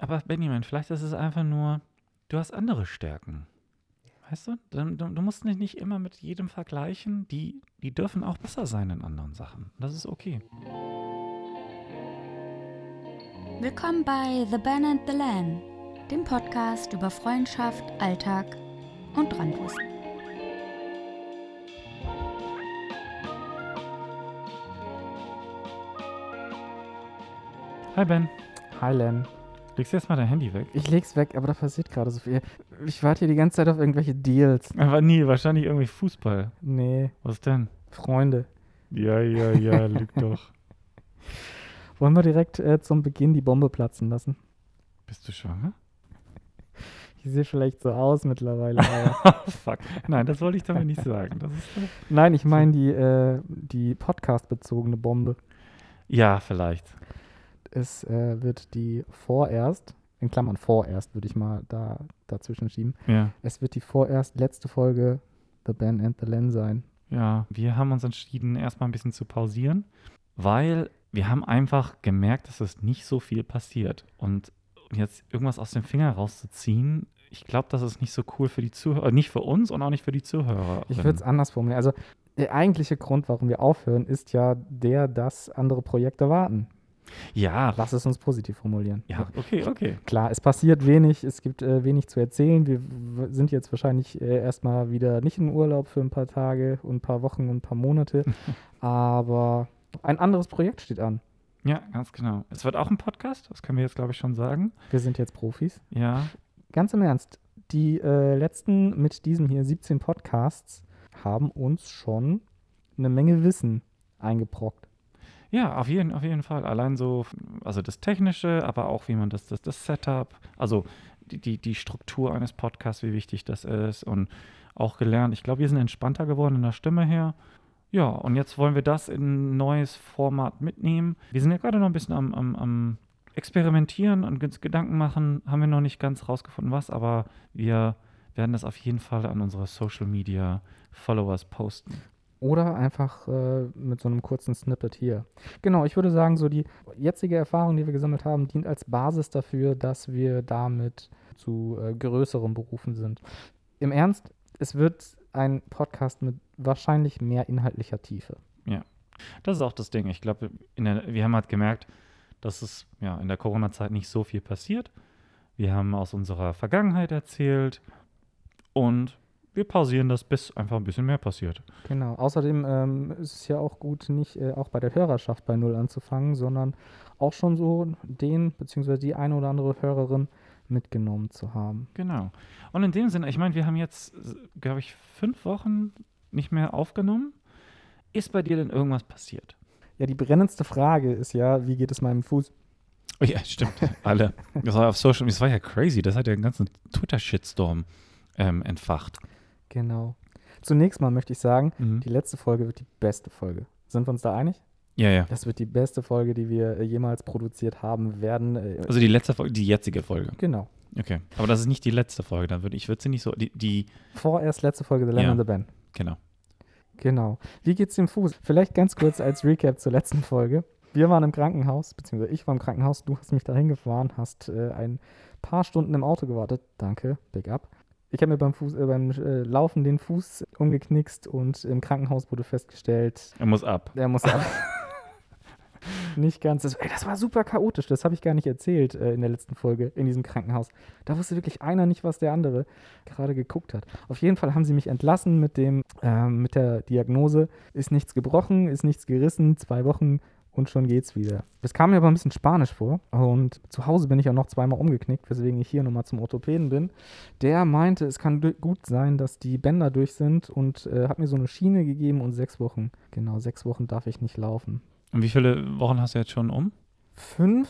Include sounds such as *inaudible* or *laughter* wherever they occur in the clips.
Aber Benjamin, vielleicht ist es einfach nur, du hast andere Stärken. Weißt du? Du, du, du musst dich nicht immer mit jedem vergleichen. Die, die dürfen auch besser sein in anderen Sachen. Das ist okay. Willkommen bei The Ben and the Lan, dem Podcast über Freundschaft, Alltag und Randwurst. Hi Ben, Hi Len. Legst du jetzt mal dein Handy weg? Ich leg's weg, aber da passiert gerade so viel. Ich warte hier die ganze Zeit auf irgendwelche Deals. Aber nie, wahrscheinlich irgendwie Fußball. Nee, Was denn? Freunde. Ja, ja, ja, *laughs* lüg doch. Wollen wir direkt äh, zum Beginn die Bombe platzen lassen? Bist du schwanger? Ich sehe vielleicht so aus mittlerweile. *laughs* Fuck. Nein, das wollte ich damit nicht sagen. Doch Nein, ich meine die, äh, die Podcast-bezogene Bombe. ja, vielleicht. Es äh, wird die vorerst, in Klammern vorerst würde ich mal da dazwischen schieben. Ja. Es wird die vorerst letzte Folge The Ben and the Len sein. Ja, wir haben uns entschieden, erstmal ein bisschen zu pausieren, weil wir haben einfach gemerkt, dass es nicht so viel passiert. Und jetzt irgendwas aus dem Finger rauszuziehen, ich glaube, das ist nicht so cool für die Zuhörer, nicht für uns und auch nicht für die Zuhörer. Ich würde es anders formulieren. Also der eigentliche Grund, warum wir aufhören, ist ja der, dass andere Projekte warten. Ja, Lass es uns positiv formulieren. ja, okay, okay. Klar, es passiert wenig, es gibt äh, wenig zu erzählen. Wir sind jetzt wahrscheinlich äh, erstmal wieder nicht in Urlaub für ein paar Tage und ein paar Wochen und ein paar Monate. *laughs* aber ein anderes Projekt steht an. Ja, ganz genau. Es wird auch ein Podcast, das können wir jetzt, glaube ich, schon sagen. Wir sind jetzt Profis. Ja, Ganz im Ernst, die äh, letzten mit diesem hier 17 Podcasts haben uns schon eine Menge Wissen eingebrockt. Ja, auf jeden, auf jeden Fall. Allein so, also das Technische, aber auch wie man das, das, das Setup, also die, die, Struktur eines Podcasts, wie wichtig das ist und auch gelernt. Ich glaube, wir sind entspannter geworden in der Stimme her. Ja, und jetzt wollen wir das in ein neues Format mitnehmen. Wir sind ja gerade noch ein bisschen am, am, am Experimentieren und Gedanken machen. Haben wir noch nicht ganz rausgefunden, was, aber wir werden das auf jeden Fall an unsere Social Media Followers posten. Oder einfach äh, mit so einem kurzen Snippet hier. Genau, ich würde sagen, so die jetzige Erfahrung, die wir gesammelt haben, dient als Basis dafür, dass wir damit zu äh, größeren Berufen sind. Im Ernst, es wird ein Podcast mit wahrscheinlich mehr inhaltlicher Tiefe. Das ist auch das Ding. Ich glaube, wir haben halt gemerkt, dass es ja in der Corona-Zeit nicht so viel passiert. Wir haben aus unserer Vergangenheit erzählt und wir pausieren das, bis einfach ein bisschen mehr passiert. Genau. Außerdem ähm, ist es ja auch gut, nicht äh, auch bei der Hörerschaft bei Null anzufangen, sondern auch schon so den bzw. die eine oder andere Hörerin mitgenommen zu haben. Genau. Und in dem Sinne, ich meine, wir haben jetzt, glaube ich, fünf Wochen nicht mehr aufgenommen. Ist bei dir denn irgendwas passiert? Ja, die brennendste Frage ist ja, wie geht es meinem Fuß? Oh ja, stimmt. Alle. Das war auf Social Media, das war ja crazy. Das hat ja einen ganzen Twitter-Shitstorm ähm, entfacht. Genau. Zunächst mal möchte ich sagen, Mhm. die letzte Folge wird die beste Folge. Sind wir uns da einig? Ja, ja. Das wird die beste Folge, die wir äh, jemals produziert haben werden. Äh, Also die letzte Folge, die jetzige Folge. genau. Okay. Aber das ist nicht die letzte Folge. Da würde ich würde sie nicht so. Die, die Vorerst letzte Folge The Lamb Ja. and the Ben. genau. Genau. Wie geht's dem Fuß? Vielleicht ganz kurz als Recap zur letzten Folge. Wir waren im Krankenhaus, beziehungsweise ich war im Krankenhaus. Du hast mich dahin gefahren, hast äh, ein paar Stunden im Auto gewartet. Danke, Big Up. Ich habe mir beim, Fuß, äh, beim äh, Laufen den Fuß umgeknickst und im Krankenhaus wurde festgestellt, Er muss ab. der muss ab. *laughs* nicht ganz. Das, ey, das war super chaotisch. Das habe ich gar nicht erzählt äh, in der letzten Folge in diesem Krankenhaus. Da wusste wirklich einer nicht, was der andere gerade geguckt hat. Auf jeden Fall haben sie mich entlassen mit dem, ähm, mit der Diagnose, ist nichts gebrochen, ist nichts gerissen, zwei Wochen und schon geht's wieder. Das kam mir aber ein bisschen spanisch vor und zu Hause bin ich auch noch zweimal umgeknickt, weswegen ich hier nochmal zum Orthopäden bin. Der meinte, es kann gut sein, dass die Bänder durch sind und äh, hat mir so eine Schiene gegeben und sechs Wochen, genau, sechs Wochen darf ich nicht laufen. Und wie viele Wochen hast du jetzt schon um? Fünf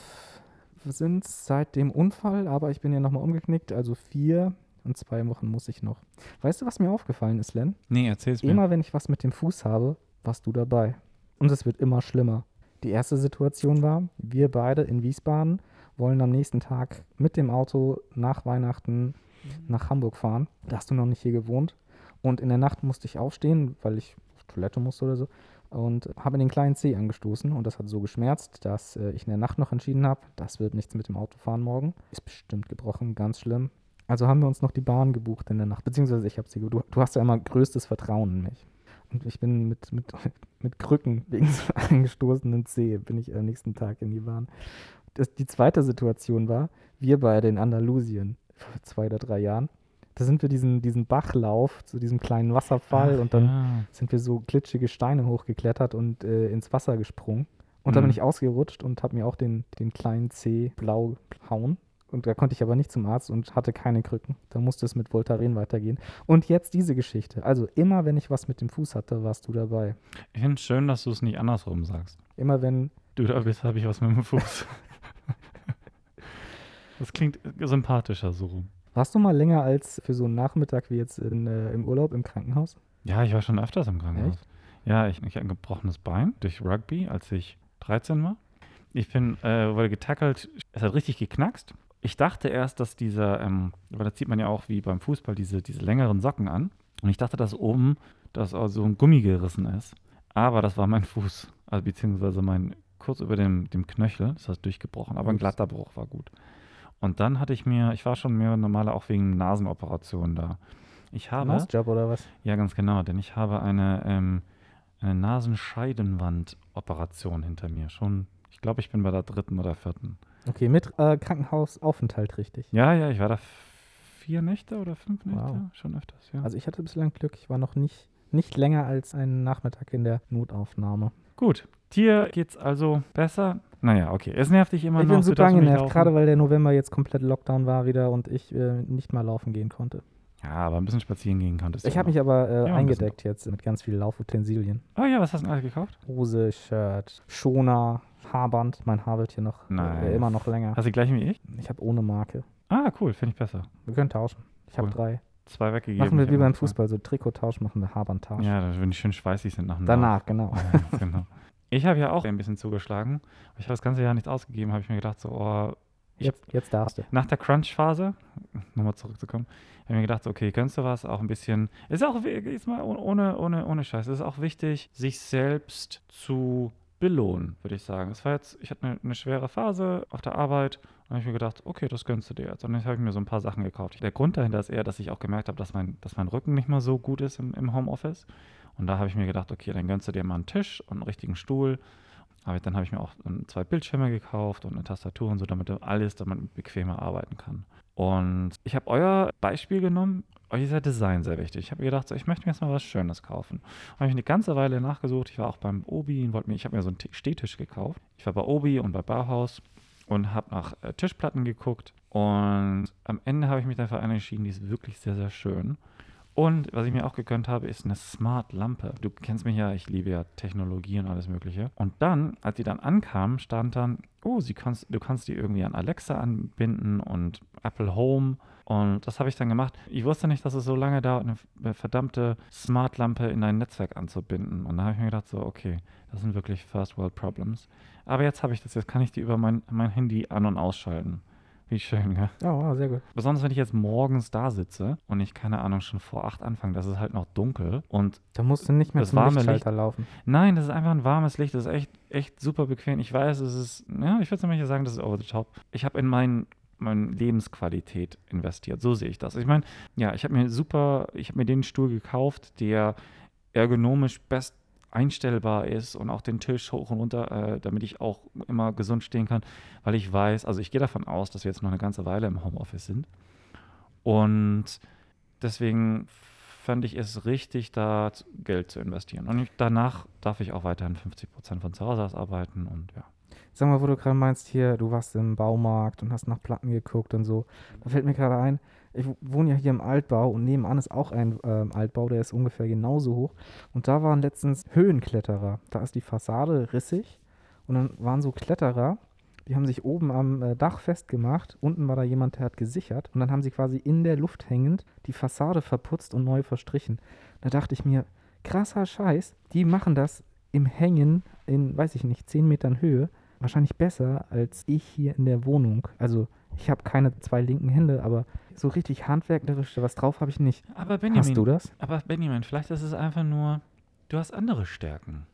sind seit dem Unfall, aber ich bin ja nochmal umgeknickt, also vier und zwei Wochen muss ich noch. Weißt du, was mir aufgefallen ist, Len? Nee, erzähl's mir. Immer wenn ich was mit dem Fuß habe, warst du dabei. Und es wird immer schlimmer. Die erste Situation war, wir beide in Wiesbaden wollen am nächsten Tag mit dem Auto nach Weihnachten nach Hamburg fahren. Da hast du noch nicht hier gewohnt. Und in der Nacht musste ich aufstehen, weil ich auf Toilette musste oder so. und habe den kleinen C angestoßen und das hat so geschmerzt, dass äh, ich in der Nacht noch entschieden habe, das wird nichts mit dem Autofahren morgen. Ist bestimmt gebrochen, ganz schlimm. Also haben wir uns noch die Bahn gebucht in der Nacht, beziehungsweise ich habe sie gebucht. Du, du hast ja immer größtes Vertrauen in mich. Und ich bin mit, mit, *laughs* mit Krücken wegen so angestoßenen C, bin ich am nächsten Tag in die Bahn. Das, die zweite Situation war, wir beide in Andalusien vor zwei oder drei Jahren. Da sind wir diesen, diesen Bachlauf zu diesem kleinen Wasserfall Ach, und dann ja. sind wir so glitschige Steine hochgeklettert und äh, ins Wasser gesprungen. Und da bin Mhm. ich ausgerutscht und habe mir auch den, den kleinen C blau gehauen. Und da konnte ich aber nicht zum Arzt und hatte keine Krücken. Da musste es mit Voltaren weitergehen. Und jetzt diese Geschichte. Also immer, wenn ich was mit dem Fuß hatte, warst du dabei. Ich finde es schön, dass du es nicht andersrum sagst. Immer wenn, Du da bist, habe ich was mit dem Fuß. *laughs* das klingt sympathischer so rum. warst du mal länger als für so einen Nachmittag wie jetzt in, äh, im Urlaub im Krankenhaus? Ja, ich war schon öfters im Krankenhaus. Ja, ich, ich hatte ein gebrochenes Bein durch Rugby, als ich 13 war. Ich bin, äh, wurde getackelt, es hat richtig geknackst. Ich dachte erst, dass dieser, ähm, weil da zieht man ja auch wie beim Fußball diese, diese längeren Socken an. Und ich dachte, dass oben dass auch so ein Gummi gerissen ist. Aber das war mein Fuß, also beziehungsweise mein, kurz über dem, dem Knöchel, das heißt durchgebrochen. Aber ein glatter Bruch war gut. Und dann hatte ich mir, ich war schon mehr normaler auch wegen Nasenoperationen da. Ich habe. Mausjob oder was? Ja, ganz genau, denn ich habe eine, ähm, eine Nasenscheidenwandoperation hinter mir. Schon, ich glaube, ich bin bei der dritten oder vierten. Okay, mit äh, Krankenhausaufenthalt richtig. Ja, ja, ich war da vier Nächte oder fünf Nächte, Wow. schon öfters, ja. Also ich hatte bislang Glück, ich war noch nicht, nicht länger als einen Nachmittag in der Notaufnahme. Gut, dir geht's also besser. Naja, okay, es nervt dich immer ich noch. bin du super angenervt, gerade weil der November jetzt komplett Lockdown war wieder und ich äh, nicht mal laufen gehen konnte. Ja, aber ein bisschen spazieren gehen konntest du Ich habe noch. mich aber äh, Ja, eingedeckt jetzt mit ganz vielen Laufutensilien. Oh ja, was hast du denn alles gekauft? Hose, Shirt, Schoner, Haarband. Mein Haar wird hier noch äh, Nice. immer noch länger. Hast du die gleichen wie ich? Ich habe ohne Marke. Ah, cool, finde ich besser. Wir können tauschen. Ich habe Cool. drei. Zwei weggegeben. Machen wir wie beim noch zwei. Fußball, so Trikottausch machen wir Haarbandtausch. Ja, wenn die schön schweißig sind nach dem Lauf. Danach, genau. Ja, genau. *laughs* Ich habe ja auch ein bisschen zugeschlagen. Ich habe das ganze Jahr nichts ausgegeben, habe ich mir gedacht, so, oh, Jetzt, jetzt darfst du. nach der Crunch-Phase, nochmal zurückzukommen, habe ich mir gedacht, okay, gönnst du was, auch ein bisschen, ist auch, jetzt mal ohne- ohne, ohne, ohne Scheiß, es ist auch wichtig, sich selbst zu belohnen, würde ich sagen. Es war jetzt, ich hatte eine, eine schwere Phase auf der Arbeit und habe ich mir gedacht, okay, das gönnst du dir jetzt. Und dann habe ich mir so ein paar Sachen gekauft. Der Grund dahinter ist eher, dass ich auch gemerkt habe, dass mein, dass mein Rücken nicht mehr so gut ist im, im Homeoffice. Und da habe ich mir gedacht, okay, dann gönnst du dir mal einen Tisch und einen richtigen Stuhl. Ich- dann habe ich mir auch ähm, zwei Bildschirme gekauft und eine Tastatur und so, damit alles, damit bequemer arbeiten kann. Und ich habe euer Beispiel genommen. Euch ist ja Design sehr wichtig. Ich habe mir gedacht, so, ich möchte mir jetzt mal was Schönes kaufen. Habe ich eine ganze Weile nachgesucht. Ich war auch beim Obi und wollte mir, ich habe mir so einen Stehtisch gekauft. Ich war bei Obi und bei Bauhaus und habe nach äh, Tischplatten geguckt. Und am Ende habe ich mich dafür entschieden, die ist wirklich sehr, sehr schön. Und was ich mir auch gegönnt habe, ist eine Smart-Lampe. Du kennst mich ja, ich liebe ja Technologie und alles Mögliche. Und dann, als die dann ankam, stand dann, oh, sie kannst, du kannst die irgendwie an Alexa anbinden und Apple Home. Und das habe ich dann gemacht. Ich wusste nicht, dass es so lange dauert, eine verdammte Smart-Lampe in ein Netzwerk anzubinden. Und da habe ich mir gedacht, so, okay, das sind wirklich First World Problems. Aber jetzt habe ich das, jetzt kann ich die über mein, mein Handy an- und ausschalten. Wie schön, ja. Oh, wow, sehr gut. Besonders wenn ich jetzt morgens da sitze und ich, keine Ahnung, schon vor acht anfange, das ist halt noch dunkel. Und Da musst du nicht mehr Das zum warme Lichtschalter laufen. nein, das ist einfach ein warmes Licht, das ist echt, echt super bequem. Ich weiß, es ist, ja, ich würde nicht sagen, das ist over the top. Ich habe in mein, meine Lebensqualität investiert, so sehe ich das. Ich meine, ja, ich habe mir super, ich habe mir den Stuhl gekauft, der ergonomisch best einstellbar ist und auch den Tisch hoch und runter, äh, damit ich auch immer gesund stehen kann, weil ich weiß, also ich gehe davon aus, dass wir jetzt noch eine ganze Weile im Homeoffice sind und deswegen fand ich es richtig, da Geld zu investieren. Und ich, danach darf ich auch weiterhin 50 Prozent von zu Hause aus arbeiten und ja. Sag mal, wo du gerade meinst, hier, du warst im Baumarkt und hast nach Platten geguckt und so. Da fällt mir gerade ein, ich wohne ja hier im Altbau und nebenan ist auch ein ähm, Altbau, der ist ungefähr genauso hoch. Und da waren letztens Höhenkletterer. Da ist die Fassade rissig und dann waren so Kletterer, die haben sich oben am äh, Dach festgemacht. Unten war da jemand, der hat gesichert. Und dann haben sie quasi in der Luft hängend die Fassade verputzt und neu verstrichen. Da dachte ich mir, krasser Scheiß, die machen das im Hängen in, weiß ich nicht, 10 Metern Höhe wahrscheinlich besser als ich hier in der Wohnung. Also ich habe keine zwei linken Hände, aber so richtig handwerkerisch was drauf habe ich nicht. Aber Benjamin, Hast du das? aber Benjamin, vielleicht ist es einfach nur, du hast andere Stärken.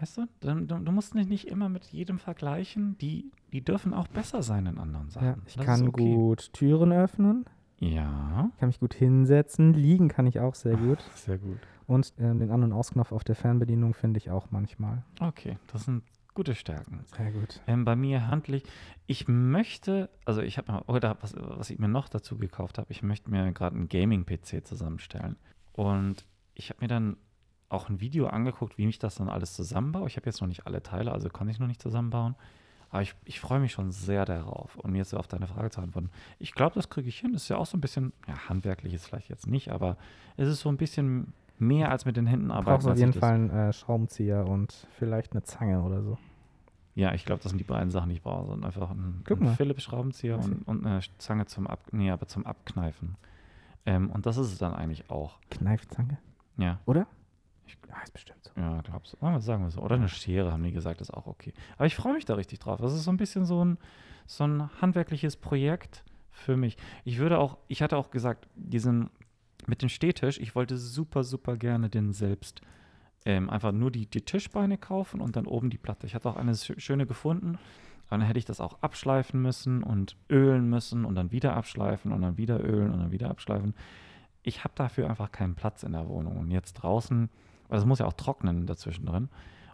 Weißt du? Du, du? du musst dich nicht immer mit jedem vergleichen. Die, die dürfen auch besser sein in anderen Sachen. Ja, ich Das kann okay. gut Türen öffnen, Ja, kann mich gut hinsetzen, liegen kann ich auch sehr gut. sehr gut. Und ähm, den An- und Ausknopf auf der Fernbedienung finde ich auch manchmal. Okay, das sind gute Stärken. Sehr gut. Ähm, bei mir handlich, ich möchte, also ich habe oder was, was ich mir noch dazu gekauft habe, ich möchte mir gerade einen Gaming-PC zusammenstellen. Und ich habe mir dann auch ein Video angeguckt, wie ich das dann alles zusammenbaue. Ich habe jetzt noch nicht alle Teile, also kann ich noch nicht zusammenbauen. Aber ich, ich freue mich schon sehr darauf, um jetzt auf deine Frage zu antworten. Ich glaube, das kriege ich hin. Das ist ja auch so ein bisschen, ja, handwerklich ist vielleicht jetzt nicht, aber es ist so ein bisschen mehr als mit den Händen Du arbeiten. brauchst auf jeden Fall einen äh, Schraubenzieher und vielleicht eine Zange oder so. Ja, ich glaube, das sind die beiden Sachen, die ich brauche. Sondern einfach ein, ein. Philips-Schraubenzieher und, und eine Zange zum Ab, nee, aber zum Abkneifen. Ähm, und das ist es dann eigentlich auch. Kneifzange, Ja, oder? Ich- ja, ist bestimmt so. ja, glaubst du. Ah, sagen wir so. Oder eine Schere, haben die gesagt, ist auch okay. Aber ich freue mich da richtig drauf. Das ist so ein bisschen so ein, so ein handwerkliches Projekt für mich. Ich würde auch, ich hatte auch gesagt, diesen mit dem Stehtisch, ich wollte super, super gerne den selbst ähm, einfach nur die, die Tischbeine kaufen und dann oben die Platte. Ich hatte auch eine schö- schöne gefunden. Dann hätte ich das auch abschleifen müssen und ölen müssen und dann wieder abschleifen und dann wieder ölen und dann wieder abschleifen. Ich habe dafür einfach keinen Platz in der Wohnung. Und jetzt draußen, weil es muss ja auch trocknen dazwischen drin.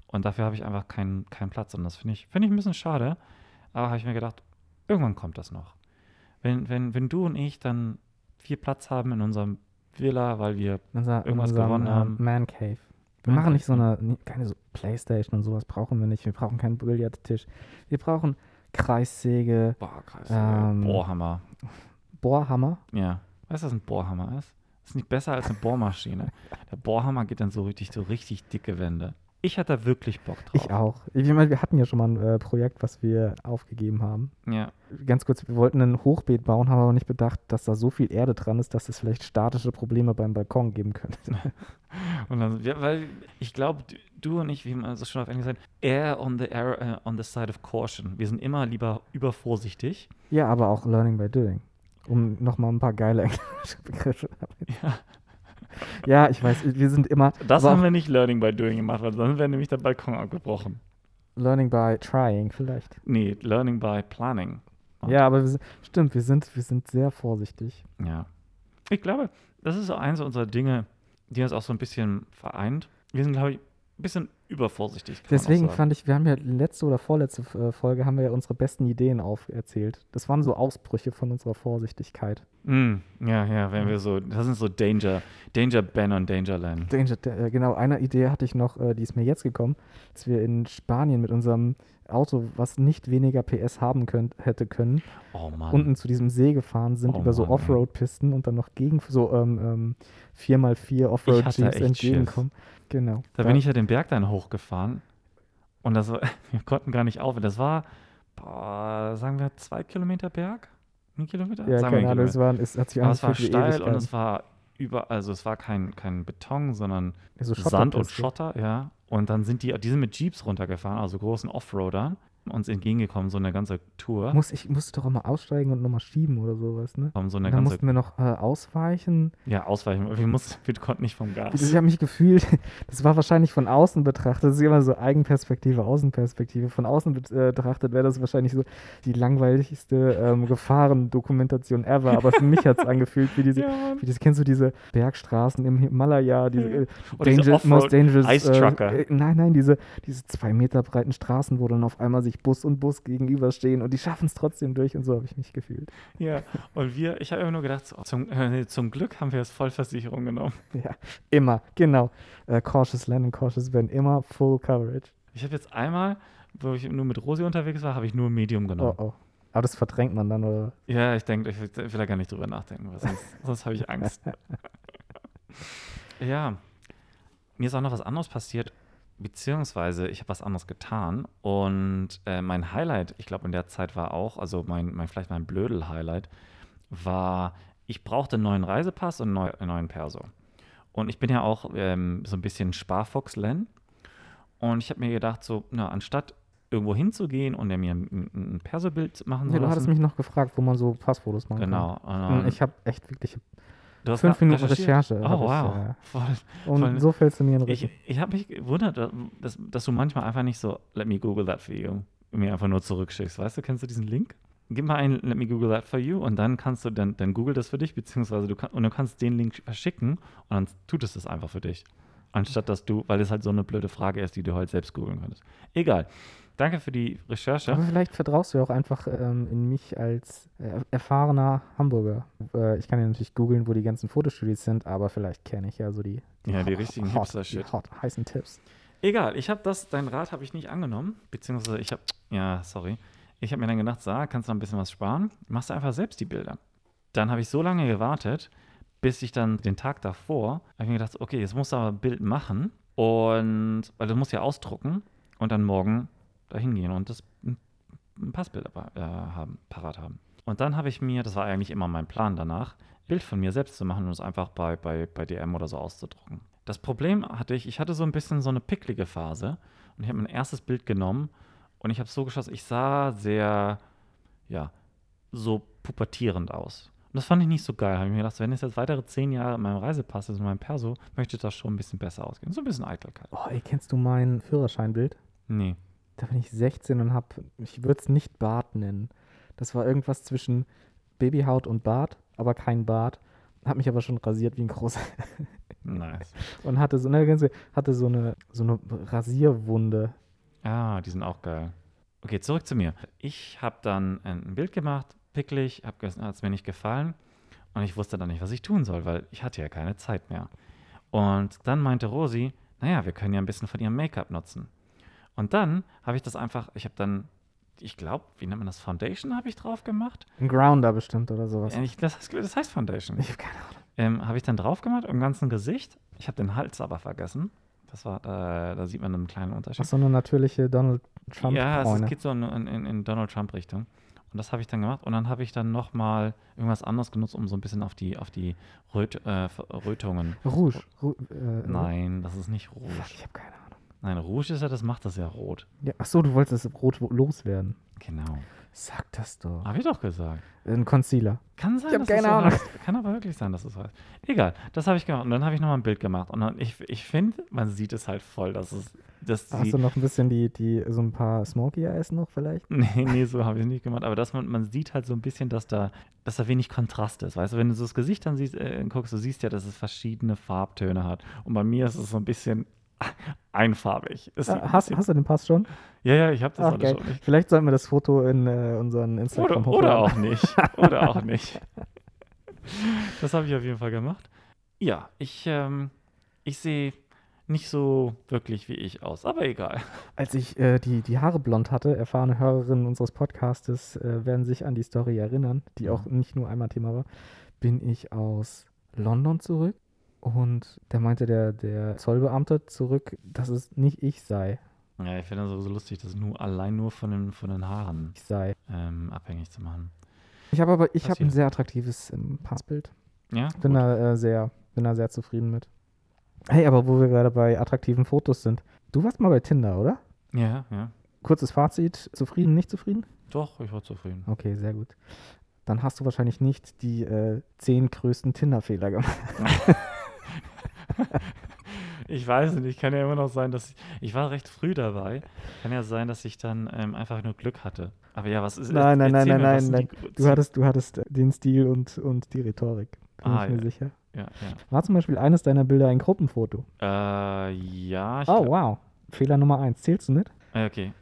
Und dafür habe ich einfach keinen, keinen Platz. Und das finde ich, finde ich ein bisschen schade. Aber habe ich mir gedacht, irgendwann kommt das noch. Wenn, wenn, wenn du und ich dann viel Platz haben in unserem Villa, weil wir Unser, Irgendwas unserem, gewonnen haben. Ähm, Man Cave. Wir Man machen nicht so eine, keine so Playstation und sowas brauchen wir nicht. Wir brauchen keinen Billardtisch. Wir brauchen Kreissäge, Boah, krass. Ähm, Bohrhammer. Bohrhammer. Ja. Weißt du, was ein Bohrhammer ist? Das ist nicht besser als eine Bohrmaschine. *laughs* Der Bohrhammer geht dann so richtig, so richtig dicke Wände. Ich hatte da wirklich Bock drauf. Ich auch. Ich meine, wir hatten ja schon mal ein äh, Projekt, was wir aufgegeben haben. Ja. Ganz kurz, wir wollten ein Hochbeet bauen, haben aber nicht bedacht, dass da so viel Erde dran ist, dass es vielleicht statische Probleme beim Balkon geben könnte. *laughs* Und dann, ja, weil ich glaube, du und ich, wie man so schon auf Englisch sagt, air on the air, äh, on the side of caution. Wir sind immer lieber übervorsichtig. ja, aber auch Learning by Doing. Um nochmal ein paar geile englische Begriffe. *laughs* Ja. Ja, ich weiß, wir sind immer Das haben wir nicht Learning by Doing gemacht, weil sonst wäre nämlich der Balkon abgebrochen. Learning by Trying vielleicht. Nee, Learning by Planning. Und- Ja, aber wir sind, stimmt, wir sind, wir sind sehr vorsichtig. Ja. Ich glaube, das ist so eins unserer Dinge, die uns auch so ein bisschen vereint. Wir sind, glaube ich, ein bisschen übervorsichtig. Deswegen fand ich, wir haben ja letzte oder vorletzte äh, Folge haben wir ja unsere besten Ideen auferzählt. Das waren so Ausbrüche von unserer Vorsichtigkeit. Mm, ja, ja, wenn wir so, das sind so Danger, Danger Ben und Danger Len. Danger, äh, genau, eine Idee hatte ich noch, äh, die ist mir jetzt gekommen, dass wir in Spanien mit unserem Auto, was nicht weniger PS haben könnt, hätte können, Oh unten zu diesem See gefahren sind Oh über so Mann, ey. Offroad-Pisten und dann noch gegen so ähm, ähm, 4x4 hatte Offroad-Jeeps entgegenkommen. Genau. Da bin ich ja den Berg dann hochgefahren und das war, *laughs* wir konnten gar nicht auf. Das war, boah, sagen wir, zwei Kilometer Berg? Ein Kilometer? Ja, sagen keine ein Ahnung, es, war, es hat sich Aber es war steil und Ewigkeiten. es war über, also es war kein, kein Beton, sondern so Sand und. Schotter, ja. Und dann sind die, die sind mit Jeeps runtergefahren, also großen Offroadern, uns entgegengekommen, so eine ganze Tour. Muss, ich musste doch auch mal aussteigen und nochmal schieben oder sowas, ne? Kommen so Und eine dann ganze, mussten wir noch äh, ausweichen. ja, ausweichen. Wir, mussten, wir konnten nicht vom Gas. Ich habe mich gefühlt, *laughs* das war wahrscheinlich von außen betrachtet, das ist immer so Eigenperspektive, Außenperspektive. Von außen bet- betrachtet wäre das wahrscheinlich so die langweiligste ähm, *laughs* Gefahrendokumentation ever. Aber für mich hat es *laughs* angefühlt wie diese, ja, wie das, kennst du diese Bergstraßen im Himalaya, diese äh, Oder diese danger, most dangerous, Ice äh, Trucker. äh, nein, nein, diese, diese zwei Meter breiten Straßen, wo dann auf einmal sich Bus und Bus gegenüberstehen und die schaffen es trotzdem durch und so habe ich mich gefühlt. Ja, und wir, ich habe immer nur gedacht, so, zum, äh, zum Glück haben wir jetzt Vollversicherung genommen. Ja, immer, genau. Äh, cautious Landing, Cautious Van, immer Full Coverage. Ich habe jetzt einmal, wo ich nur mit Rosi unterwegs war, habe ich nur Medium genommen. Oh, oh. Aber das verdrängt man dann, oder? Ja, ich denke, ich will will da gar nicht drüber nachdenken, weil sonst, *laughs* sonst habe ich Angst. *laughs* ja, mir ist auch noch was anderes passiert, beziehungsweise ich habe was anderes getan und äh, mein Highlight, ich glaube in der Zeit war auch, also mein, mein vielleicht mein Blödel-Highlight, war, ich brauchte einen neuen Reisepass und einen neu, einen neuen Perso. Und ich bin ja auch ähm, so ein bisschen Sparfuchs-Len und ich habe mir gedacht, so, na, anstatt irgendwo hinzugehen und er mir ein, ein Perso-Bild machen soll du hattest mich noch gefragt, wo man so Passfotos machen Genau. kann. ähm, Ich habe echt wirklich Du hast Fünf Minuten? Recherche. Oh, hab ich, wow. äh, *laughs* Voll, Und Voll- so fällst du mir in den Ich, Rücken. ich habe mich gewundert, dass, dass du manchmal einfach nicht so, let me Google that for you, mir einfach nur zurückschickst. Weißt du, kennst du diesen Link? Gib mal ein, let me Google that for you und dann kannst du, dann, dann Google das für dich, beziehungsweise du, kann, und du kannst den Link verschicken und dann tut es das einfach für dich. Anstatt dass du, weil es halt so eine blöde Frage ist, die du halt selbst googeln könntest. Egal. Danke für die Recherche. Aber vielleicht vertraust du ja auch einfach ähm, in mich als äh, erfahrener Hamburger. Äh, ich kann ja natürlich googeln, wo die ganzen Fotostudios sind, aber vielleicht kenne ich ja so die, Ja, die hot- richtigen hot, Hipster-Shit. die hot, heißen Tipps. Egal, ich habe das, deinen Rat habe ich nicht angenommen, beziehungsweise ich habe, ja, sorry, ich habe mir dann gedacht, so, kannst du noch ein bisschen was sparen, machst du einfach selbst die Bilder. Dann habe ich so lange gewartet, bis ich dann den Tag davor, habe ich mir gedacht, okay, jetzt musst du aber ein Bild machen und, weil du musst ja ausdrucken und dann morgen dahin gehen und das ein Passbild äh, haben, parat haben. Und dann habe ich mir, das war eigentlich immer mein Plan danach, ein Bild von mir selbst zu machen und es einfach bei, bei, bei DM oder so auszudrucken. Das Problem hatte ich, ich hatte so ein bisschen so eine picklige Phase und ich habe mein erstes Bild genommen und ich habe es so geschossen, ich sah sehr, ja, so pubertierend aus. Und das fand ich nicht so geil. Habe ich mir gedacht, wenn es jetzt weitere zehn Jahre in meinem Reisepass ist, in meinem Perso, möchte das schon ein bisschen besser ausgehen. So ein bisschen Eitelkeit. Oh, ey, kennst du mein Führerscheinbild? Nee. Da bin ich 16 und habe, ich würde es nicht Bart nennen. Das war irgendwas zwischen Babyhaut und Bart, aber kein Bart. Hab mich aber schon rasiert wie ein großer *laughs* Nice. und hatte so eine ganze, hatte so eine, so eine Rasierwunde. Ah, die sind auch geil. Okay, zurück zu mir. Ich habe dann ein Bild gemacht, picklig, hat es mir nicht gefallen und ich wusste dann nicht, was ich tun soll, weil ich hatte ja keine Zeit mehr. Und dann meinte Rosi, naja, wir können ja ein bisschen von ihrem Make-up nutzen. Und dann habe ich das einfach, ich habe dann, ich glaube, wie nennt man das, Foundation habe ich drauf gemacht? Ein Grounder bestimmt oder sowas. Äh, Ich, das, heißt, das heißt Foundation. Ich habe keine Ahnung. Ähm, habe ich dann drauf gemacht im ganzen Gesicht. Ich habe den Hals aber vergessen. Das war, äh, da sieht man einen kleinen Unterschied. Ach, so eine natürliche Donald Trump Ja, es, es geht so in, in, in Donald Trump-Richtung. Und das habe ich dann gemacht. Und dann habe ich dann nochmal irgendwas anderes genutzt, um so ein bisschen auf die, auf die Röt, äh, Rötungen. Rouge. Ru äh, Nein, das ist nicht Rouge. ich habe keine Ahnung. Nein, Rouge ist ja, das macht das ja rot. Ja, ach so, du wolltest es rot loswerden. Genau. Sag das doch. Habe ich doch gesagt. Ein Concealer. Kann sein, Ich hab dass es keine so Ahnung. heißt. Kann aber wirklich sein, dass es heißt. Egal, das habe ich gemacht. Und dann habe ich nochmal ein Bild gemacht. Und dann, ich, ich finde, man sieht es halt voll, dass es. Dass Hast du noch ein bisschen die, die, so ein paar Smoky Eyes noch vielleicht? Nee, *laughs* nee, so habe ich es nicht gemacht. Aber dass man, man sieht halt so ein bisschen, dass da, dass da wenig Kontrast ist. Weißt du, wenn du so das Gesicht dann siehst, äh, guckst, du siehst ja, dass es verschiedene Farbtöne hat. Und bei mir ist es so ein bisschen einfarbig. Äh, ein hast, hast du den Pass schon? ja, ja, ich habe das Ach, alles schon. Ich, Vielleicht sollten wir das Foto in äh, unseren Instagram oder, oder auch nicht. Oder auch *laughs* nicht. Das habe ich auf jeden Fall gemacht. Ja, ich, ähm, ich sehe nicht so wirklich wie ich aus, aber egal. Als ich äh, die, die Haare blond hatte, erfahrene Hörerinnen unseres Podcastes äh, werden sich an die Story erinnern, die auch nicht nur einmal Thema war, bin ich aus London zurück und da meinte der, der Zollbeamte zurück, dass es nicht ich sei. Ja, ich finde das so lustig, das nur allein nur von den, von den Haaren Ich sei. ähm, abhängig zu machen. Ich habe aber, ich habe ein sehr attraktives ähm, Passbild. Ja, Bin gut. da äh, sehr, bin da sehr zufrieden mit. Hey, aber wo wir gerade bei attraktiven Fotos sind. Du warst mal bei Tinder, oder? ja, ja. Kurzes Fazit, zufrieden, nicht zufrieden? Doch, ich war zufrieden. Okay, sehr gut. Dann hast du wahrscheinlich nicht die äh, zehn größten Tinder-Fehler gemacht. *laughs* *laughs* *laughs* Ich weiß nicht, kann ja immer noch sein, dass ich, ich war recht früh dabei. Kann ja sein, dass ich dann ähm, einfach nur Glück hatte. Aber ja, was ist Nein, nein, nein, nein, mir, nein, die Gru- Du hattest, du hattest den Stil und, und die Rhetorik. Bin Ah, ich mir ja. sicher. Ja, ja. War zum Beispiel eines deiner Bilder ein Gruppenfoto. Äh, ja, Oh, wow. Fehler Nummer eins. Zählst du mit? äh, okay.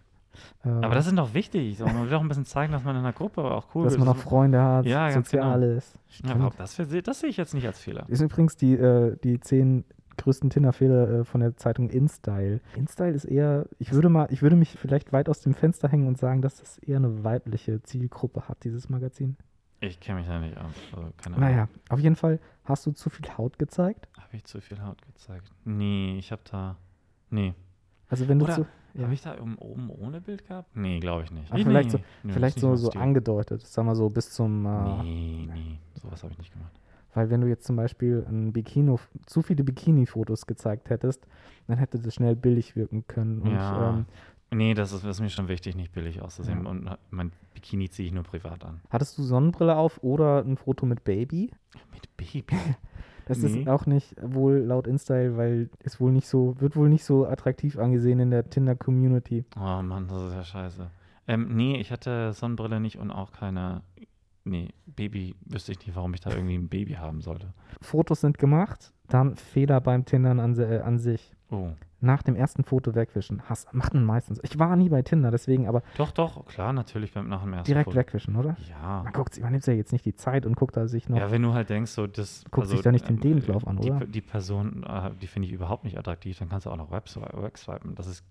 Ähm, Aber das ist doch wichtig. So, man will auch ein bisschen zeigen, dass man in einer Gruppe auch cool dass ist. man auch Freunde hat, Ja, ganz sozial genau. Ja, das, das, das sehe ich jetzt nicht als Fehler. Ist übrigens die, äh, die zehn größten Tinder-Fehler äh, von der Zeitung InStyle. InStyle ist eher, ich würde mal, ich würde mich vielleicht weit aus dem Fenster hängen und sagen, dass das eher eine weibliche Zielgruppe hat, dieses Magazin. Ich kenne mich da nicht aus. Also, keine Ahnung. Naja, auf jeden Fall hast du zu viel Haut gezeigt. Habe ich zu viel Haut gezeigt? Nee, ich habe da. Nee. Also wenn du Oder zu, ja. Habe ich da oben, ohne Bild gehabt? Nee, glaube ich nicht. Ah, Nee, vielleicht nee, so- nee, vielleicht so, so angedeutet, sagen wir so bis zum, äh, Nee, nee, sowas habe ich nicht gemacht. weil wenn du jetzt zum Beispiel ein Bikini, zu viele Bikini-Fotos gezeigt hättest, dann hätte das schnell billig wirken können. Und, Ja. ähm, Nee, das ist, das ist mir schon wichtig, nicht billig auszusehen. Ja. Und mein Bikini ziehe ich nur privat an. hattest du Sonnenbrille auf oder ein Foto mit Baby? Mit Baby. *laughs* Das Nee. ist auch nicht wohl laut InStyle, weil es wohl nicht so, wird wohl nicht so attraktiv angesehen in der Tinder-Community. Oh Mann, das ist ja scheiße. Ähm, nee, ich hatte Sonnenbrille nicht und auch keine. Nee, Baby, wüsste ich nicht, warum ich da irgendwie ein Baby haben sollte. Fotos sind gemacht, dann Fehler beim Tindern an, äh, an sich. Oh. Nach dem ersten Foto wegwischen. Hass, macht man meistens. Ich war nie bei Tinder, deswegen aber Doch, doch, klar, natürlich beim nach dem ersten direkt Foto. wegwischen, oder? Ja. Man guckt, man nimmt ja jetzt nicht die Zeit und guckt da sich noch. Ja, wenn du halt denkst, so das. Guckt sich da nicht den Lebenslauf an, die, oder? Die Person, äh, die finde ich überhaupt nicht attraktiv, dann kannst du auch noch wegswi- wegswipen. Das ist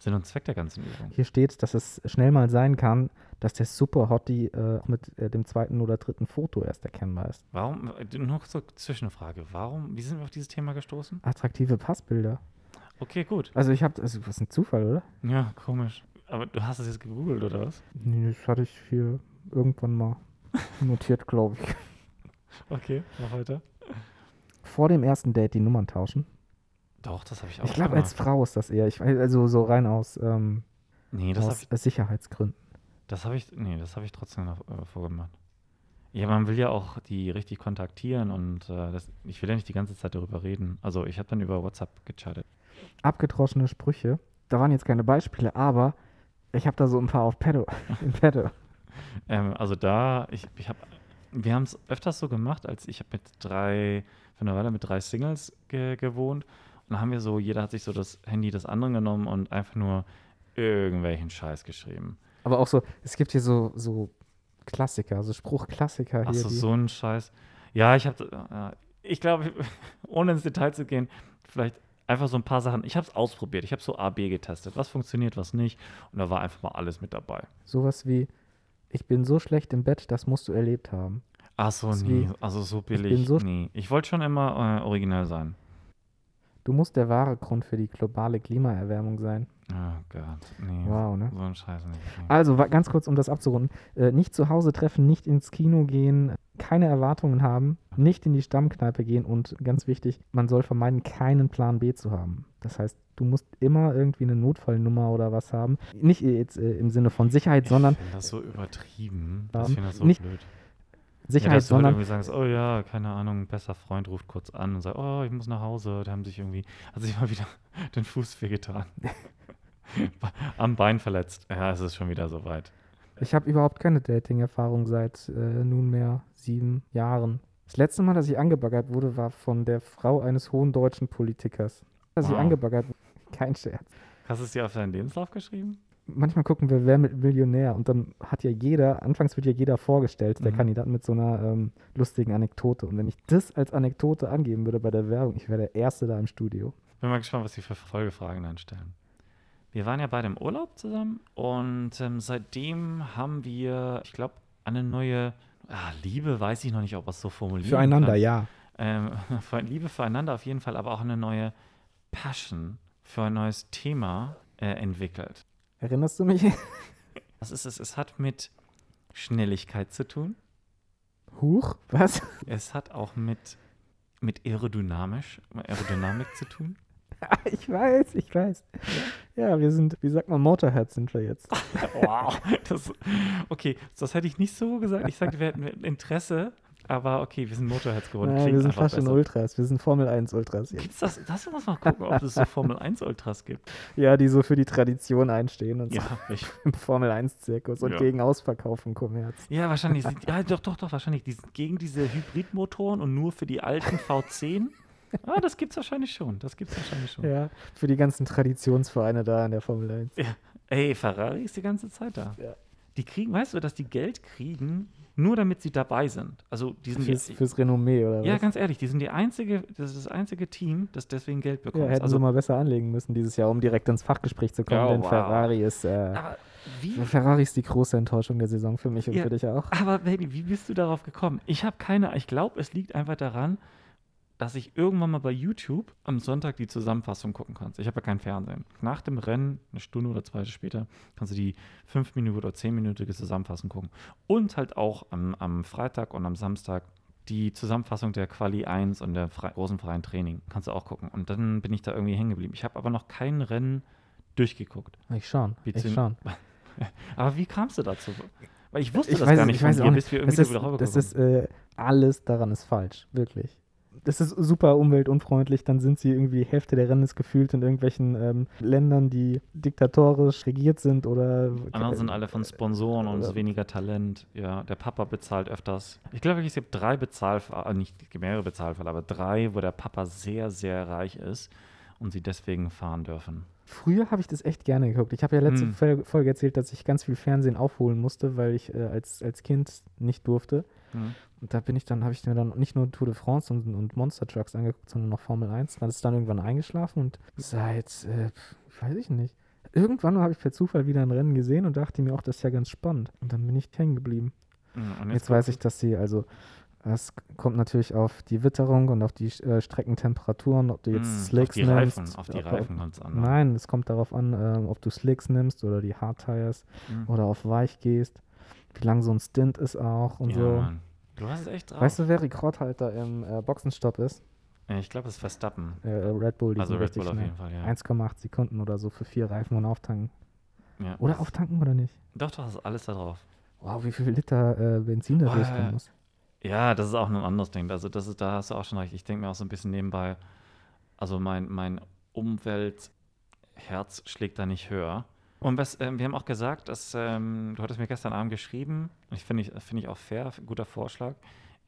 Sinn und Zweck der ganzen Übung. Hier steht, dass es schnell mal sein kann, dass der Super Hottie äh, mit äh, dem zweiten oder dritten Foto erst erkennbar ist. Warum, äh, noch so Zwischenfrage, warum, wie sind wir auf dieses Thema gestoßen? Attraktive Passbilder. Okay, gut. Also ich habe, also, was ist ein Zufall, oder? Ja, komisch. Aber du hast es jetzt gegoogelt, oder was? Nee, das hatte ich hier irgendwann mal *laughs* notiert, glaube ich. Okay, mach weiter. Vor dem ersten Date die Nummern tauschen. Doch, das habe ich auch Ich glaube, als Frau ist das eher. Ich weiß, also so rein aus, ähm, Nee, das habe aus ich, Sicherheitsgründen. das hab ich, nee, das hab ich trotzdem noch äh, vorgemacht. Ja, man will ja auch die richtig kontaktieren und äh, das, ich will ja nicht die ganze Zeit darüber reden. Also ich habe dann über WhatsApp gechattet. Abgedroschene Sprüche. Da waren jetzt keine Beispiele, aber ich habe da so ein paar auf Pedo. *laughs* In Pedo. Ähm, also da, ich, ich habe, wir haben es öfters so gemacht, als ich habe mit drei, für eine Weile mit drei Singles ge gewohnt. Und dann haben wir so, jeder hat sich so das Handy des anderen genommen und einfach nur irgendwelchen Scheiß geschrieben. Aber auch so, es gibt hier so, so Klassiker, so Spruchklassiker hier. Achso, so ein Scheiß. Ja, ich habe, äh, ich glaube, *laughs* ohne ins Detail zu gehen, vielleicht einfach so ein paar Sachen. Ich habe es ausprobiert. Ich habe so A, B getestet. Was funktioniert, was nicht. Und da war einfach mal alles mit dabei. Sowas wie, ich bin so schlecht im Bett, das musst du erlebt haben. Ach so, Das nee. wie, Also so billig. so- nee. Ich wollte schon immer äh, originell sein. Du musst der wahre Grund für die globale Klimaerwärmung sein. Oh Gott. Nee. Wow, ne? So ein Scheiß nicht. Nee. Also ganz kurz, um das abzurunden. Äh, nicht zu Hause treffen, nicht ins Kino gehen, keine Erwartungen haben, nicht in die Stammkneipe gehen und ganz wichtig, man soll vermeiden, keinen Plan B zu haben. Das heißt, du musst immer irgendwie eine Notfallnummer oder was haben. Nicht jetzt äh, im Sinne von Sicherheit, sondern Ich finde das so übertrieben. Ähm, Ich finde das so nicht blöd. Sicherheit, ja, du halt sondern irgendwie sagst, oh ja, keine Ahnung, ein bester Freund ruft kurz an und sagt, oh, ich muss nach Hause. Da haben sich irgendwie, hat sich *laughs* mal wieder den Fuß wehgetan. *laughs* Am Bein verletzt. Ja, es ist schon wieder soweit. ich habe überhaupt keine Dating-Erfahrung seit äh, nunmehr sieben Jahren. Das letzte Mal, dass ich angebaggert wurde, war von der Frau eines hohen deutschen Politikers. Dass ich Wow. angebaggert wurde. *laughs* Kein Scherz. Hast du es dir auf deinen Lebenslauf geschrieben? Manchmal gucken wir, wer mit Millionär und dann hat ja jeder, anfangs wird ja jeder vorgestellt, der Mhm. Kandidat mit so einer ähm, lustigen Anekdote. Und wenn ich das als Anekdote angeben würde bei der Werbung, ich wäre der Erste da im Studio. Bin mal gespannt, was sie für Folgefragen dann stellen. Wir waren ja beide im Urlaub zusammen und ähm, seitdem haben wir, ich glaube, eine neue ah, Liebe, weiß ich noch nicht, ob man es so formulieren kann. ja. Ähm, *laughs* für- Liebe füreinander auf jeden Fall, aber auch eine neue Passion für ein neues Thema äh, entwickelt. Erinnerst du mich? *laughs* Was ist es? Es hat mit Schnelligkeit zu tun. Huch, was? Es hat auch mit, mit aerodynamisch, Aerodynamik zu tun. *laughs* ich weiß, ich weiß. Ja, wir sind, wie sagt man, Motorheads sind wir jetzt. *laughs* Wow. Das, okay, das hätte ich nicht so gesagt. Ich sagte, wir hätten Interesse, aber okay, wir sind Motorheads geworden. Ja, Klingt wir sind fast schon. Ultras, wir sind Formel 1 Ultras jetzt. Gibt's das? Das muss man gucken, ob es so Formel *laughs* 1 Ultras gibt. Ja, die so für die Tradition einstehen und so Ja, ich, *laughs* im Formel 1 Zirkus und Ja. gegen Ausverkauf im Kommerz. ja wahrscheinlich. *laughs* Sind, ja, doch, doch, doch, wahrscheinlich. Die sind gegen diese Hybridmotoren und nur für die alten V10. Ah, das gibt's wahrscheinlich schon. Das gibt's wahrscheinlich schon. Ja, für die ganzen Traditionsvereine da in der Formel 1. Ey, Ferrari ist die ganze Zeit da. Ja. Die kriegen, weißt du, dass die Geld kriegen, nur damit sie dabei sind. Also die sind Fürs, die, fürs Renommee, oder Ja, was? ganz ehrlich, die sind die einzige, das ist das einzige Team, das deswegen Geld bekommt. Ja, hätten also, sie mal besser anlegen müssen dieses Jahr, um direkt ins Fachgespräch zu kommen, Ja, denn wow. Ferrari ist, äh, Ferrari ist die große Enttäuschung der Saison für mich und Ja. für dich auch. aber Baby, wie bist du darauf gekommen? Ich habe keine, ich glaube, es liegt einfach daran, dass ich irgendwann mal bei YouTube am Sonntag die Zusammenfassung gucken kannst. Ich habe ja kein Fernsehen. Nach dem Rennen, eine Stunde oder zwei später, kannst du die 5 Minuten oder 10-minütige Zusammenfassung gucken. Und halt auch am, am Freitag und am Samstag die Zusammenfassung der Quali 1 und der frei, großen freien Training. Kannst du auch gucken. Und dann bin ich da irgendwie hängen geblieben. Ich habe aber noch kein Rennen durchgeguckt. Ich schon, ich schon. *laughs* Aber wie kamst du dazu? Weil ich wusste Ich das weiß gar nicht ich von weiß dir, auch bis wir Das irgendwie ist, darüber das gekommen ist äh, alles daran ist falsch, wirklich. Das ist super umweltunfreundlich. Dann sind sie irgendwie, Hälfte der Rennen ist gefühlt in irgendwelchen ähm, Ländern, die diktatorisch regiert sind oder. Anderen sind alle von Sponsoren und es ist weniger Talent. Ja, der Papa bezahlt öfters. Ich glaube, es gibt drei Bezahlfälle, nicht mehrere Bezahlfälle, aber drei, wo der Papa sehr, sehr reich ist und sie deswegen fahren dürfen. Früher habe ich das echt gerne geguckt. Ich habe ja letzte Hm. Fol- Folge erzählt, dass ich ganz viel Fernsehen aufholen musste, weil ich äh, als, als Kind nicht durfte. Mhm. Und da bin ich dann, habe ich mir dann nicht nur Tour de France und, und Monster Trucks angeguckt, sondern noch Formel 1. Dann ist dann irgendwann eingeschlafen und seit, äh, weiß ich nicht. Irgendwann habe ich per Zufall wieder ein Rennen gesehen und dachte mir auch, das ist ja ganz spannend. Und dann bin ich hängen geblieben. Mhm. Und Jetzt, weiß ich, dass sie, also, es kommt natürlich auf die Witterung und auf die äh, Streckentemperaturen, ob du jetzt Mhm, Slicks auf die nimmst. Reifen, auf die Reifen kommt es an. ne? Nein, es kommt darauf an, ähm, ob du Slicks nimmst oder die Hardtires Mhm. oder auf weich gehst. Wie lang so ein Stint ist auch und ja, so. Mann. Du hast echt drauf. Weißt du, wer Rekordhalter im äh, Boxenstopp ist? Ich glaube, es ist Verstappen. Äh, Red Bull, die Also Red richtig Bull auf schnell. jeden Fall, ja. 1,8 Sekunden oder so für vier Reifen und auftanken. ja. Oder auftanken oder nicht? Doch, doch, ist alles da drauf. Wow, wie viel Liter äh, Benzin da durchkommen muss. Ja, das ist auch ein anderes Ding. Also das ist, da hast du auch schon recht. Ich denke mir auch so ein bisschen nebenbei, also mein, mein Umweltherz schlägt da nicht höher. Und was, ähm, wir haben auch gesagt, dass, ähm, du hattest mir gestern Abend geschrieben, und ich finde ich, finde ich auch fair, guter Vorschlag,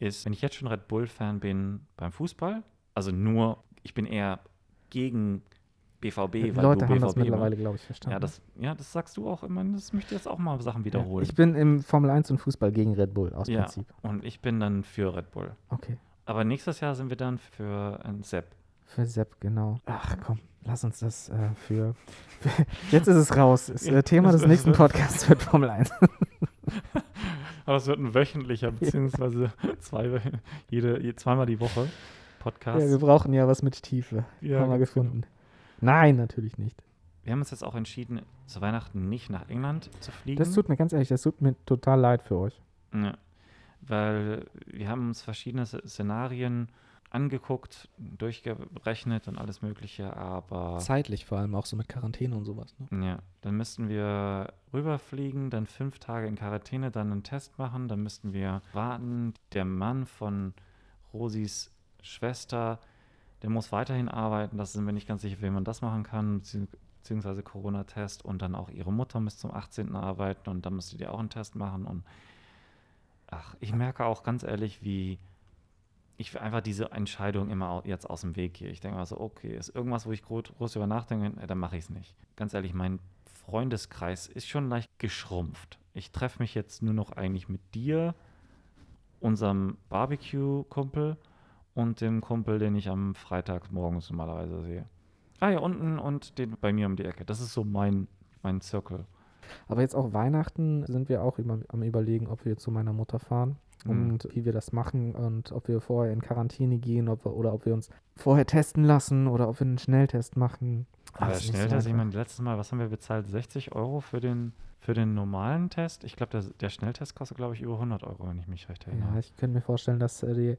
ist, wenn ich jetzt schon Red Bull-Fan bin beim Fußball, also nur, ich bin eher gegen BVB, Die weil Leute haben das BVB mittlerweile, magst. glaube ich, verstanden. Ja, das, ja, das sagst du auch immer. Das möchte ich jetzt auch mal Sachen Ja, wiederholen. Ich bin im Formel 1 und Fußball gegen Red Bull aus Ja. Prinzip. und ich bin dann für Red Bull. Okay. Aber nächstes Jahr sind wir dann für ein Sepp. Für Sepp, genau. Ach komm, lass uns das äh, für, für. *laughs* Jetzt ist es raus. Das äh, Thema des Das- nächsten das- Podcasts wird Formel 1. *laughs* Aber es wird ein wöchentlicher, beziehungsweise zwei, jede, je, zweimal die Woche Podcast. Ja, wir brauchen ja was mit Tiefe. Ja, haben wir ganz genau. Nein, natürlich nicht. Wir haben uns jetzt auch entschieden, zu Weihnachten nicht nach England zu fliegen. Das tut mir ganz ehrlich, das tut mir total leid für euch. ja, weil wir haben uns verschiedene Szenarien angeguckt, durchgerechnet und alles Mögliche, aber Zeitlich vor allem auch so mit Quarantäne und sowas. Ne? Ja, dann müssten wir rüberfliegen, dann fünf Tage in Quarantäne, dann einen Test machen, dann müssten wir warten. Der Mann von Rosis Schwester, der muss weiterhin arbeiten, da sind wir nicht ganz sicher, wie man das machen kann, bezieh- beziehungsweise Corona-Test und dann auch ihre Mutter müsste zum 18. arbeiten und dann müsste die auch einen Test machen und ach, ich merke auch ganz ehrlich, wie ich einfach diese Entscheidung immer jetzt aus dem Weg gehe. Ich denke mal so, okay, ist irgendwas, wo ich gro- groß über nachdenke, äh, dann mache ich es nicht. Ganz ehrlich, mein Freundeskreis ist schon leicht geschrumpft. Ich treffe mich jetzt nur noch eigentlich mit dir, unserem Barbecue-Kumpel und dem Kumpel, den ich am Freitag morgens normalerweise sehe. Ah ja, unten und den bei mir um die Ecke. Das ist so mein, mein Zirkel. Aber jetzt auch Weihnachten sind wir auch immer am überlegen, ob wir zu meiner Mutter fahren Mhm. und wie wir das machen und ob wir vorher in Quarantäne gehen ob wir, oder ob wir uns vorher testen lassen oder ob wir einen Schnelltest machen. Aber ist nicht so Schnelltest, ich meine, letztes Mal, was haben wir bezahlt? 60 Euro für den, für den normalen Test? Ich glaube, der, der Schnelltest kostet, glaube ich, über 100 Euro, wenn ich mich recht Ja, erinnere. ich könnte mir vorstellen, dass äh, die,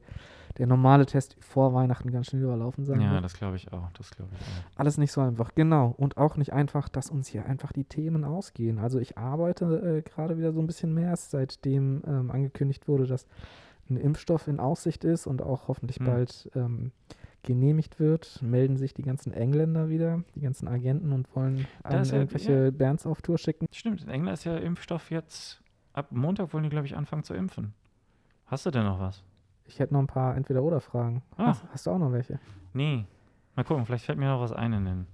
der normale Test vor Weihnachten ganz schnell überlaufen sein Ja, wird. das glaube ich auch. Das glaube ich auch. Alles nicht so einfach, genau. Und auch nicht einfach, dass uns hier einfach die Themen ausgehen. Also ich arbeite äh, gerade wieder so ein bisschen mehr, seitdem ähm, angekündigt wurde, dass ein Impfstoff in Aussicht ist und auch hoffentlich Hm. bald ähm, genehmigt wird, melden sich die ganzen Engländer wieder, die ganzen Agenten und wollen ist ja- irgendwelche Bands auf Tour schicken. Stimmt, in England ist ja Impfstoff jetzt, ab Montag wollen die, glaube ich, anfangen zu impfen. Hast du denn noch was? Ich hätte noch ein paar Entweder-Oder-Fragen. Ah. Hast, hast du auch noch welche? Nee. Mal gucken, vielleicht fällt mir noch was ein in, den, in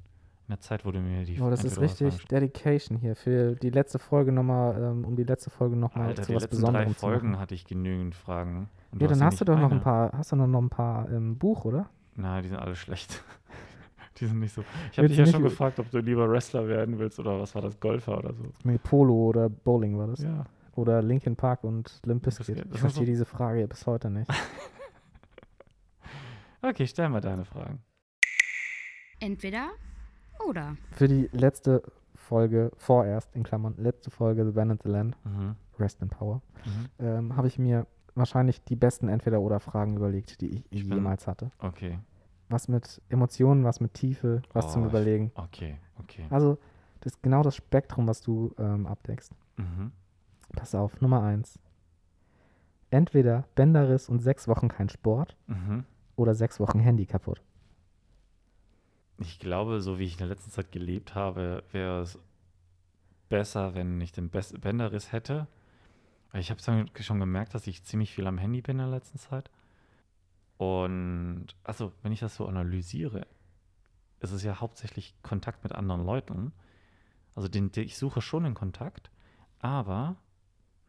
der Zeit, wo du mir die Oh, das ist richtig Dedication hier für die letzte Folge nochmal, ähm, um die letzte Folge nochmal zu die was letzten drei Besonderem zu Folgen hatte ich genügend Fragen. Ja, dann ja hast du doch noch ein eine. paar, hast du noch, noch ein paar im Buch, oder? Nein, die sind alle schlecht. *laughs* die sind nicht so. Ich habe dich ja schon gefragt, ob du lieber Wrestler werden willst oder was war das, Golfer oder so. Nee, Polo oder Bowling war das. Ja. Oder Linkin Park und Limp Bizkit. Ich verstehe so- diese Frage bis heute nicht. *laughs* Okay, stell mal deine Fragen. Entweder oder. Für die letzte Folge, vorerst, in Klammern, letzte Folge The Band and the Land, Mhm. Rest in Power, Mhm. ähm, habe ich mir wahrscheinlich die besten Entweder-Oder-Fragen überlegt, die ich Ich bin- jemals hatte. Okay. Was mit Emotionen, was mit Tiefe, was zum Oh, ich- Überlegen. Okay, okay. Also, das ist genau das Spektrum, was du ähm, abdeckst. Mhm. Pass auf, Nummer eins. Entweder Bänderriss und sechs Wochen kein Sport Mhm. oder sechs Wochen Handy kaputt? Ich glaube, so wie ich in der letzten Zeit gelebt habe, wäre es besser, wenn ich den Best Bänderriss hätte. Ich habe schon gemerkt, dass ich ziemlich viel am Handy bin in der letzten Zeit. Und also, wenn ich das so analysiere, ist es ja hauptsächlich Kontakt mit anderen Leuten. Also den, den, ich suche schon den Kontakt, aber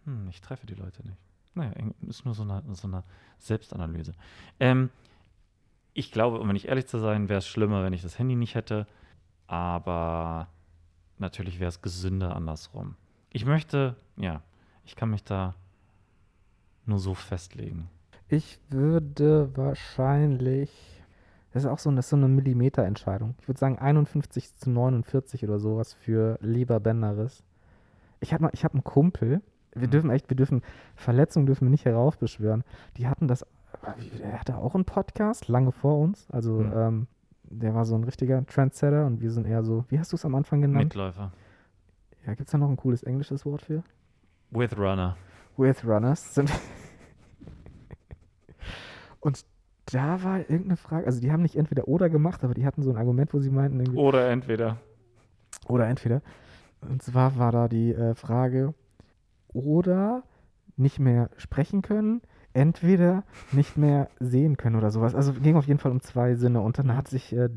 hm, ich treffe die Leute nicht. Naja, ist nur so eine, so eine Selbstanalyse. Ähm, ich glaube, um ich ehrlich zu sein, wäre es schlimmer, wenn ich das Handy nicht hätte. Aber natürlich wäre es gesünder andersrum. Ich möchte, ja, ich kann mich da nur so festlegen. Ich würde wahrscheinlich, das ist auch so eine, so eine Millimeterentscheidung. Ich würde sagen 51 zu 49 oder sowas für lieber Benderis. Ich habe hab einen Kumpel, wir Mhm. dürfen echt, wir dürfen, Verletzungen dürfen wir nicht heraufbeschwören. Die hatten das, er hatte auch einen Podcast, lange vor uns. Also Mhm. ähm, der war so ein richtiger Trendsetter und wir sind eher so, wie hast du es am Anfang genannt? Mitläufer. Ja, gibt es da noch ein cooles englisches Wort für? With Runner. With Runners sind. *laughs* und da war irgendeine Frage, also die haben nicht entweder oder gemacht, aber die hatten so ein Argument, wo sie meinten, irgendwie, Oder entweder. oder entweder. Und zwar war da die äh, Frage, oder nicht mehr sprechen können, entweder nicht mehr sehen können oder sowas. Also ging auf jeden Fall um zwei Sinne. Und dann hat sich äh,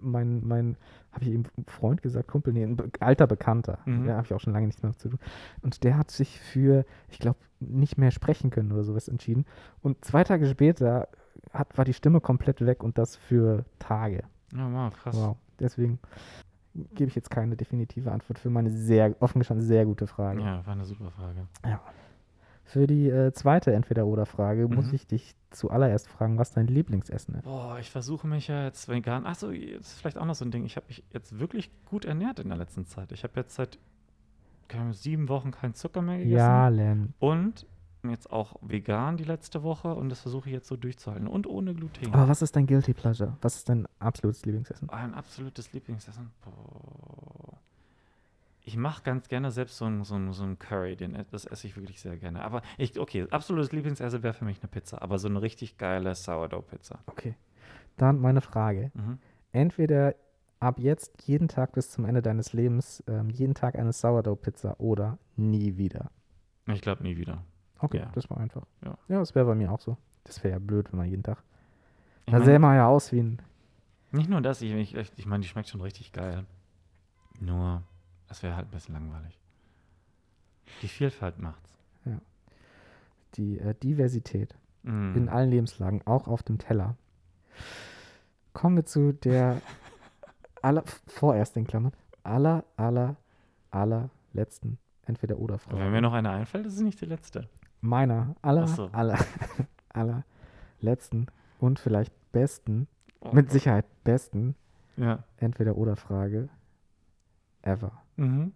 mein, mein habe ich eben Freund gesagt, Kumpel, nee, ein be alter Bekannter, Mhm. der habe ich auch schon lange nichts mehr zu tun. Und der hat sich für, ich glaube, nicht mehr sprechen können oder sowas entschieden. Und zwei Tage später hat, war die Stimme komplett weg und das für Tage. Ja, wow, krass. Wow. Deswegen gebe ich jetzt keine definitive Antwort für meine sehr, offen gestanden, sehr gute Frage. Ja, war eine super Frage. Für die äh, zweite Entweder-Oder-Frage muss Mhm. ich dich zuallererst fragen, was dein Lieblingsessen ist. Boah, ich versuche mich ja jetzt vegan. Achso, jetzt ist vielleicht auch noch so ein Ding. Ich habe mich jetzt wirklich gut ernährt in der letzten Zeit. Ich habe jetzt seit keine sieben Wochen keinen Zucker mehr gegessen. Ja, Len. Und jetzt auch vegan die letzte Woche und das versuche ich jetzt so durchzuhalten. Und ohne Gluten. Aber was ist dein Guilty Pleasure? Was ist dein absolutes Lieblingsessen? Ein absolutes Lieblingsessen. Boah. Ich mache ganz gerne selbst so ein, so ein, so ein Curry, den, das esse ich wirklich sehr gerne. Aber ich, okay, absolutes Lieblingsessen wäre für mich eine Pizza, aber so eine richtig geile Sourdough-Pizza. Okay. Dann meine Frage. Mhm. Entweder ab jetzt jeden Tag bis zum Ende deines Lebens ähm, jeden Tag eine Sourdough-Pizza oder nie wieder. Ich glaube nie wieder. Okay, Ja. das war einfach. Ja. ja das wäre bei mir auch so. Das wäre ja blöd, wenn man jeden Tag. Ich Da sähe man ja aus wie ein. nicht nur das, ich, ich, ich meine, die schmeckt schon richtig geil. Nur, das wäre halt ein bisschen langweilig. Die Vielfalt macht's. Die äh, Diversität Mm. in allen Lebenslagen, auch auf dem Teller. Kommen wir zu der *laughs* aller, vorerst in Klammern, aller, aller, aller letzten Entweder-Oder-Frage. Wenn mir noch eine einfällt, ist es nicht die letzte. Meiner aller, so. aller, *laughs* aller letzten und vielleicht besten, Oh mit. Sicherheit besten Ja. Entweder-Oder-Frage ever. Mhm.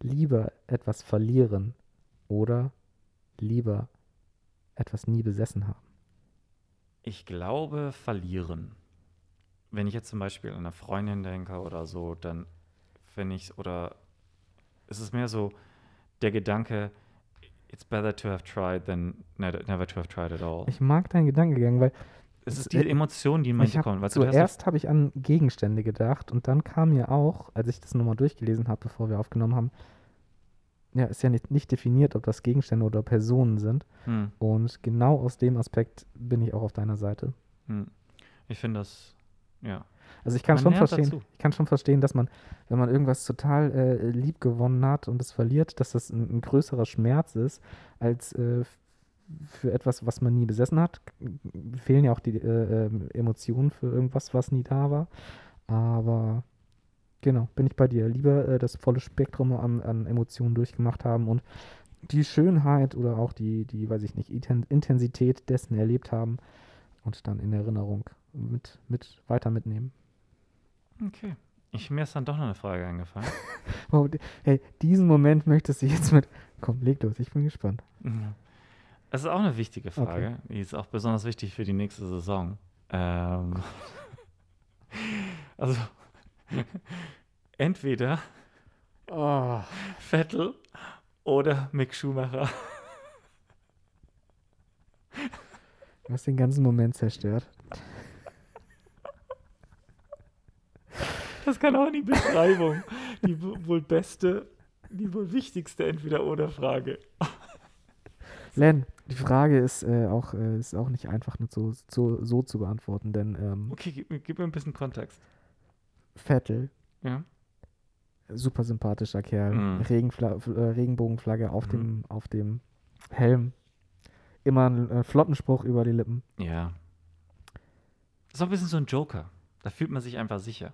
Lieber etwas verlieren oder lieber etwas nie besessen haben. Ich glaube, verlieren. Wenn ich jetzt zum Beispiel an eine Freundin denke oder so, dann finde ich oder es ist mehr so der Gedanke, it's better to have tried than never never to have tried at all. Ich mag deinen Gedankengang, weil es ist die äh, Emotion, die in mir ich hab, kommt. Hast zuerst habe ich an Gegenstände gedacht und dann kam mir auch, als ich das nochmal durchgelesen habe, bevor wir aufgenommen haben, ja, ist ja nicht, nicht definiert, ob das Gegenstände oder Personen sind. hm, Und genau aus dem Aspekt bin ich auch auf deiner Seite. hm. Ich finde das, ja. Also ich kann Man schon verstehen, dazu. ich kann schon verstehen, dass man, wenn man irgendwas total äh, lieb gewonnen hat und es verliert, dass das ein, ein größerer Schmerz ist, als äh, für etwas, was man nie besessen hat. Fehlen ja auch die äh, ähm, Emotionen für irgendwas, was nie da war. Aber genau, bin ich bei dir. Lieber äh, das volle Spektrum an, an Emotionen durchgemacht haben und die Schönheit oder auch die, die, weiß ich nicht, Inten- Intensität dessen erlebt haben und dann in Erinnerung mit, mit weiter mitnehmen. Okay. Ich, mir ist dann doch noch eine Frage eingefallen. *laughs* Wow, hey, diesen Moment möchtest du jetzt mit. Komm, leg los, ich bin gespannt. Mhm. Das ist auch eine wichtige Frage. Die ist auch besonders wichtig für die nächste Saison. Ähm, *laughs* also, *laughs* entweder Oh. Vettel oder Mick Schumacher. Du hast den ganzen Moment zerstört. Das kann auch die Beschreibung. Die wohl beste, die wohl wichtigste Entweder-Oder-Frage. Len, die Frage ist, äh, auch, äh, ist auch nicht einfach nur so, so, so zu beantworten, denn ähm, Okay, gib, mir- gib mir ein bisschen Kontext. Vettel, Ja. super sympathischer Kerl, Mhm. Regenfla äh, Regenbogenflagge auf, Mhm. dem, auf dem Helm, immer ein äh, Flottenspruch über die Lippen. Ja. Das ist auch ein bisschen so ein Joker. Da fühlt man sich einfach sicher.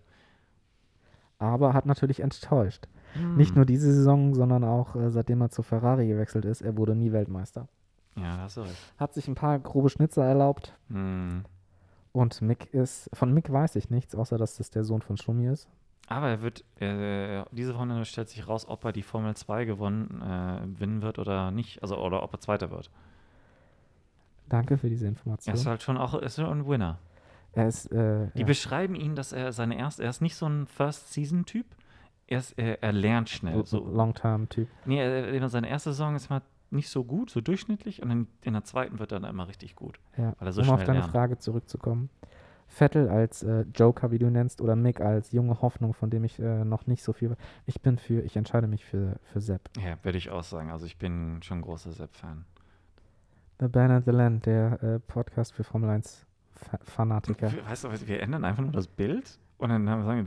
aber hat natürlich enttäuscht. Nicht Hm. nur diese Saison, sondern auch äh, seitdem er zu Ferrari gewechselt ist. Er wurde nie Weltmeister. Ja, hast du recht. Hat sich ein paar grobe Schnitzer erlaubt Hm. und Mick ist, von Mick weiß ich nichts, außer dass das der Sohn von Schumi ist. Aber er wird, äh, diese Woche stellt sich raus, ob er die Formel 2 gewonnen, äh, gewinnen wird oder nicht. Also, oder ob er Zweiter wird. Danke für diese Er Information. ist halt schon auch ist schon ein Winner. Er ist, äh, Die ja, beschreiben ihn, dass er seine erste, er ist nicht so ein First-Season-Typ. Er, ist, er, er lernt schnell. So, Long-Term-Typ. nee, er, er- seine erste Saison ist mal nicht so gut, so durchschnittlich. Und in, in der zweiten wird er dann immer richtig gut. Ja. Weil er so um auf deine lernt. Frage zurückzukommen. Vettel als äh, Joker, wie du nennst, oder Mick als junge Hoffnung, von dem ich äh, noch nicht so viel. Ich bin für, ich entscheide mich für, für Sepp. Ja, würde ich auch sagen. Also ich bin schon ein großer Sepp-Fan. The Ban and the Land, der äh, Podcast für Formel 1 Fa Fanatiker. Wir- Weißt du, was, wir ändern einfach nur das Bild und dann haben wir sagen,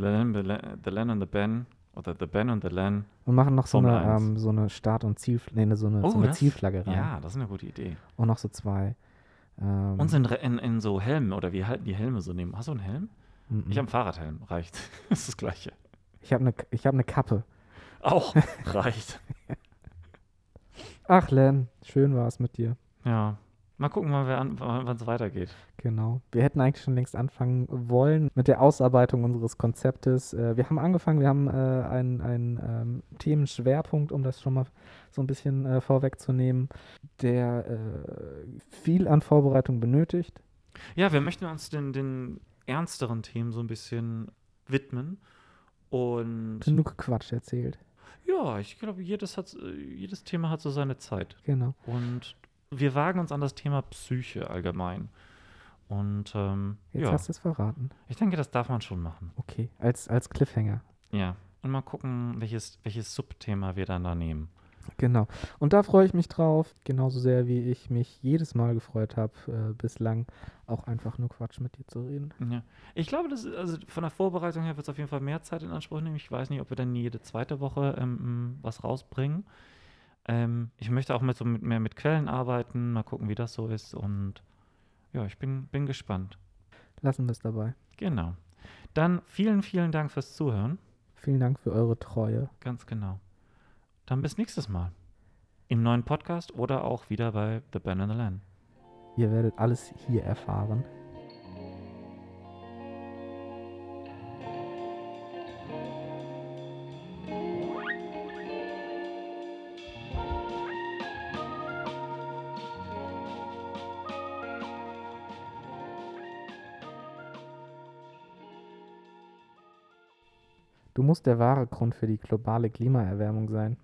the Len und the Ben oder the Ben und the Len. Und machen noch so Formel eine, 1. ähm, so eine Start- und Zielflagge, nee, so eine, so Oh, eine das- Zielflagge rein. Ja, das ist eine gute Idee. Und noch so zwei. Ähm, Und so in, in, in so Helmen oder wir halten die Helme so nehmen. Hast du einen Helm? mhm. Ich habe einen Fahrradhelm, reicht. *laughs* das ist das Gleiche. ich habe eine ich hab ne Kappe. Auch *laughs* reicht. Ach, Len, schön war es mit dir. Ja. Mal gucken, wann es weitergeht. Genau. Wir hätten eigentlich schon längst anfangen wollen mit der Ausarbeitung unseres Konzeptes. Äh, wir haben angefangen, wir haben äh, einen, einen ähm, Themenschwerpunkt, um das schon mal so ein bisschen äh, vorwegzunehmen, der viel an Vorbereitung benötigt. Ja, wir möchten uns den, den ernsteren Themen so ein bisschen widmen. Und Genug Quatsch erzählt. ja, ich glaube, jedes, hat, jedes Thema hat so seine Zeit. Genau. Und wir wagen uns an das Thema Psyche allgemein. Und ähm, Jetzt ja, hast du es verraten. ich denke, das darf man schon machen. Okay. Als, als Cliffhanger. Ja. Und mal gucken, welches, welches Subthema wir dann da nehmen. Genau. Und da freue ich mich drauf, genauso sehr wie ich mich jedes Mal gefreut habe, äh, bislang auch einfach nur Quatsch mit dir zu reden. Ja. Ich glaube, das ist, also von der Vorbereitung her wird es auf jeden Fall mehr Zeit in Anspruch nehmen. Ich weiß nicht, ob wir dann jede zweite Woche ähm, was rausbringen. Ähm, ich möchte auch mit so mit, mehr mit Quellen arbeiten, mal gucken, wie das so ist. Und ja, ich bin, bin gespannt. Lassen wir es dabei. Genau. Dann vielen, vielen Dank fürs Zuhören. Vielen Dank für eure Treue. Ganz genau. Dann bis nächstes Mal. Im neuen Podcast oder auch wieder bei The Ben and the Land. Ihr werdet alles hier erfahren. Du musst der wahre Grund für die globale Klimaerwärmung sein.